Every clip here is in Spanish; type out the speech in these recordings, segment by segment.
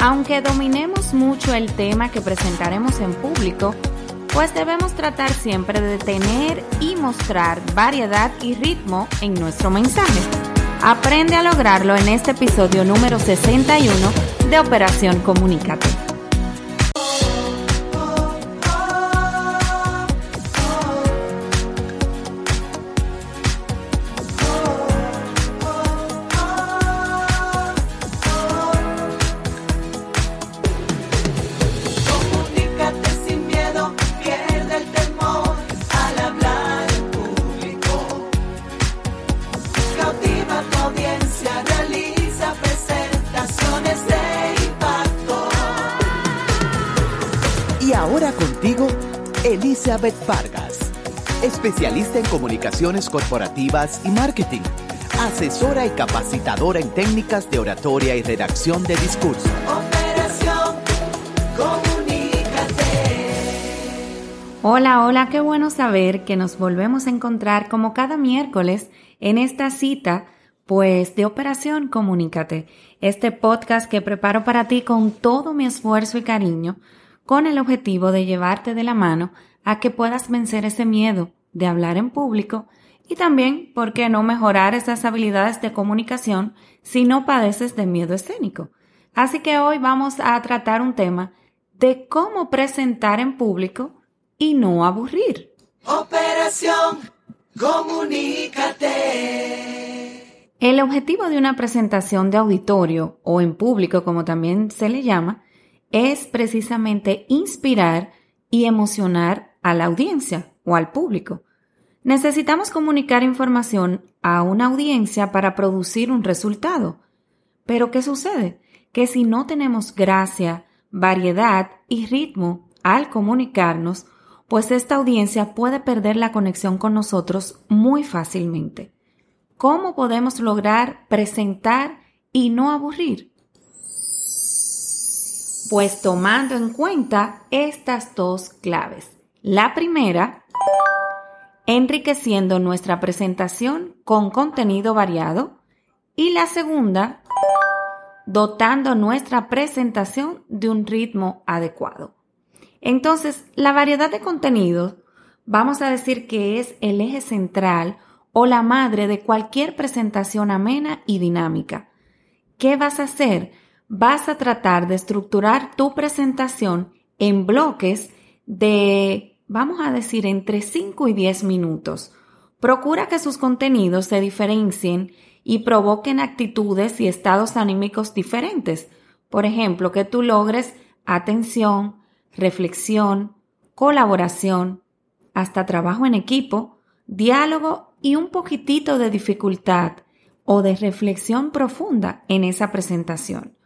Aunque dominemos mucho el tema que presentaremos en público, pues debemos tratar siempre de tener y mostrar variedad y ritmo en nuestro mensaje. Aprende a lograrlo en este episodio número 61 de Operación Comunícate. Elizabeth Vargas, especialista en comunicaciones corporativas y marketing, asesora y capacitadora en técnicas de oratoria y redacción de discurso. Operación Comunícate. Hola, hola, qué bueno saber que nos volvemos a encontrar como cada miércoles en esta cita, pues de Operación Comunícate, este podcast que preparo para ti con todo mi esfuerzo y cariño con el objetivo de llevarte de la mano a que puedas vencer ese miedo de hablar en público y también, ¿por qué no mejorar esas habilidades de comunicación si no padeces de miedo escénico? Así que hoy vamos a tratar un tema de cómo presentar en público y no aburrir. Operación Comunícate. El objetivo de una presentación de auditorio o en público, como también se le llama, es precisamente inspirar y emocionar a la audiencia o al público. Necesitamos comunicar información a una audiencia para producir un resultado. Pero ¿qué sucede? Que si no tenemos gracia, variedad y ritmo al comunicarnos, pues esta audiencia puede perder la conexión con nosotros muy fácilmente. ¿Cómo podemos lograr presentar y no aburrir? Pues tomando en cuenta estas dos claves. La primera, enriqueciendo nuestra presentación con contenido variado. Y la segunda, dotando nuestra presentación de un ritmo adecuado. Entonces, la variedad de contenidos, vamos a decir que es el eje central o la madre de cualquier presentación amena y dinámica. ¿Qué vas a hacer? Vas a tratar de estructurar tu presentación en bloques de, vamos a decir, entre 5 y 10 minutos. Procura que sus contenidos se diferencien y provoquen actitudes y estados anímicos diferentes. Por ejemplo, que tú logres atención, reflexión, colaboración, hasta trabajo en equipo, diálogo y un poquitito de dificultad o de reflexión profunda en esa presentación.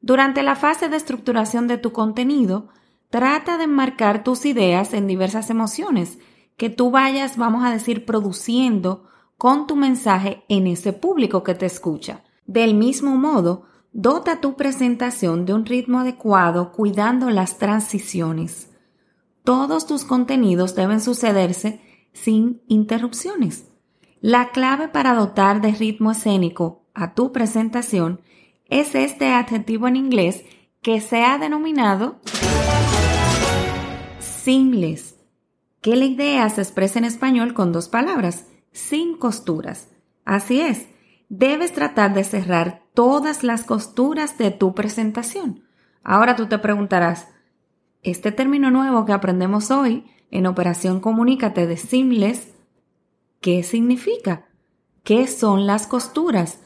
Durante la fase de estructuración de tu contenido, trata de enmarcar tus ideas en diversas emociones que tú vayas, vamos a decir, produciendo con tu mensaje en ese público que te escucha. Del mismo modo, dota tu presentación de un ritmo adecuado cuidando las transiciones. Todos tus contenidos deben sucederse sin interrupciones. La clave para dotar de ritmo escénico a tu presentación es este adjetivo en inglés que se ha denominado seamless, que la idea se expresa en español con dos palabras, sin costuras. Así es, debes tratar de cerrar todas las costuras de tu presentación. Ahora tú te preguntarás, este término nuevo que aprendemos hoy en Operación Comunícate de Seamless, ¿qué significa? ¿Qué son las costuras?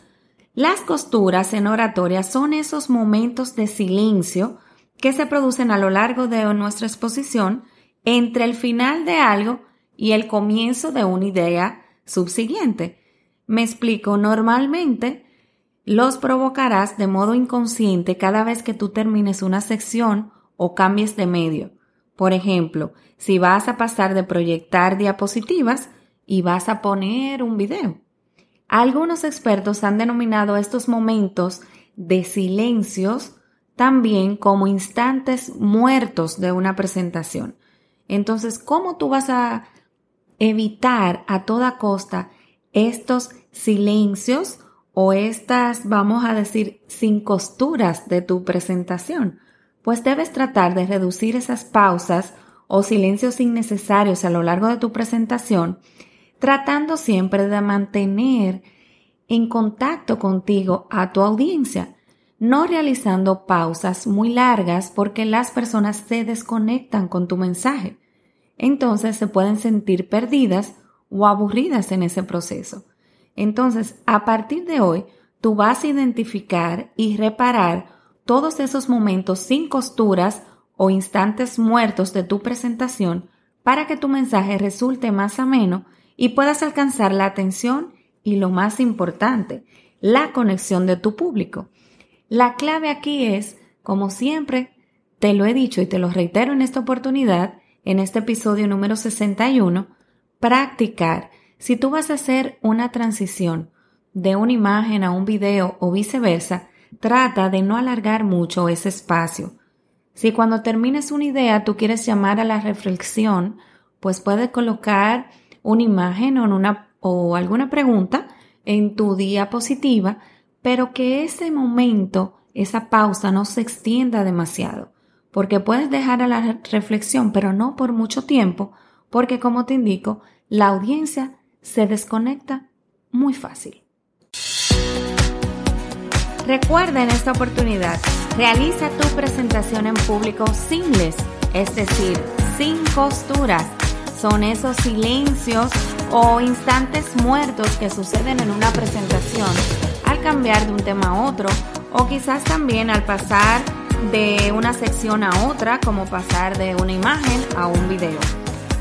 Las costuras en oratoria son esos momentos de silencio que se producen a lo largo de nuestra exposición entre el final de algo y el comienzo de una idea subsiguiente. Me explico, normalmente los provocarás de modo inconsciente cada vez que tú termines una sección o cambies de medio. Por ejemplo, si vas a pasar de proyectar diapositivas y vas a poner un video. Algunos expertos han denominado estos momentos de silencios también como instantes muertos de una presentación. Entonces, ¿cómo tú vas a evitar a toda costa estos silencios o estas, vamos a decir, sin costuras de tu presentación, pues debes tratar de reducir esas pausas o silencios innecesarios a lo largo de tu presentación, tratando siempre de mantener en contacto contigo a tu audiencia, no realizando pausas muy largas porque las personas se desconectan con tu mensaje. Entonces se pueden sentir perdidas o aburridas en ese proceso. Entonces, a partir de hoy, tú vas a identificar y reparar todos esos momentos sin costuras o instantes muertos de tu presentación para que tu mensaje resulte más ameno y puedas alcanzar la atención y lo más importante, la conexión de tu público. La clave aquí es, como siempre, te lo he dicho y te lo reitero en esta oportunidad, en este episodio número 61, practicar. Si tú vas a hacer una transición de una imagen a un video o viceversa, trata de no alargar mucho ese espacio. Si cuando termines una idea tú quieres llamar a la reflexión, pues puedes colocar una imagen o, una, o alguna pregunta en tu diapositiva, pero que ese momento, esa pausa no se extienda demasiado, porque puedes dejar a la reflexión, pero no por mucho tiempo, porque como te indico, la audiencia se desconecta muy fácil. Recuerda en esta oportunidad, realiza tu presentación en público seamless, es decir, sin costuras. Son esos silencios o instantes muertos que suceden en una presentación al cambiar de un tema a otro o quizás también al pasar de una sección a otra como pasar de una imagen a un video.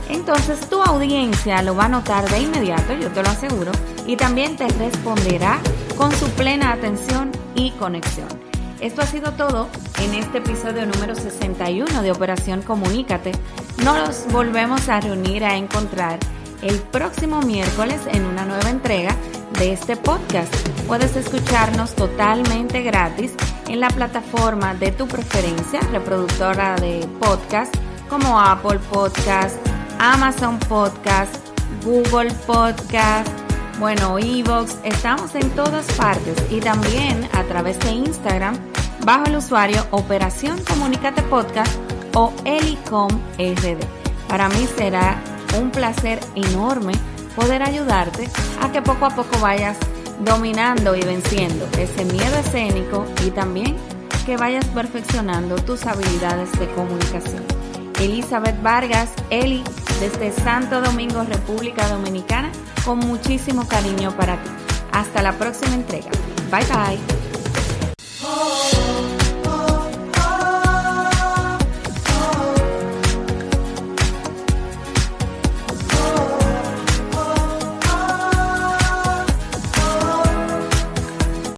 Entonces tu audiencia lo va a notar de inmediato, yo te lo aseguro, y también te responderá con su plena atención y conexión. Esto ha sido todo en este episodio número 61 de Operación Comunícate. Nos volvemos a reunir a encontrar el próximo miércoles en una nueva entrega de este podcast. Puedes escucharnos totalmente gratis en la plataforma de tu preferencia, reproductora de podcast como Apple Podcast, Amazon Podcast, Google Podcast, bueno, Evox, estamos en todas partes y también a través de Instagram bajo el usuario Operación Comunícate Podcast o Elicom RD. Para mí será un placer enorme poder ayudarte a que poco a poco vayas dominando y venciendo ese miedo escénico y también que vayas perfeccionando tus habilidades de comunicación. Elizabeth Vargas, Eli, desde Santo Domingo, República Dominicana, con muchísimo cariño para ti. Hasta la próxima entrega. Bye bye.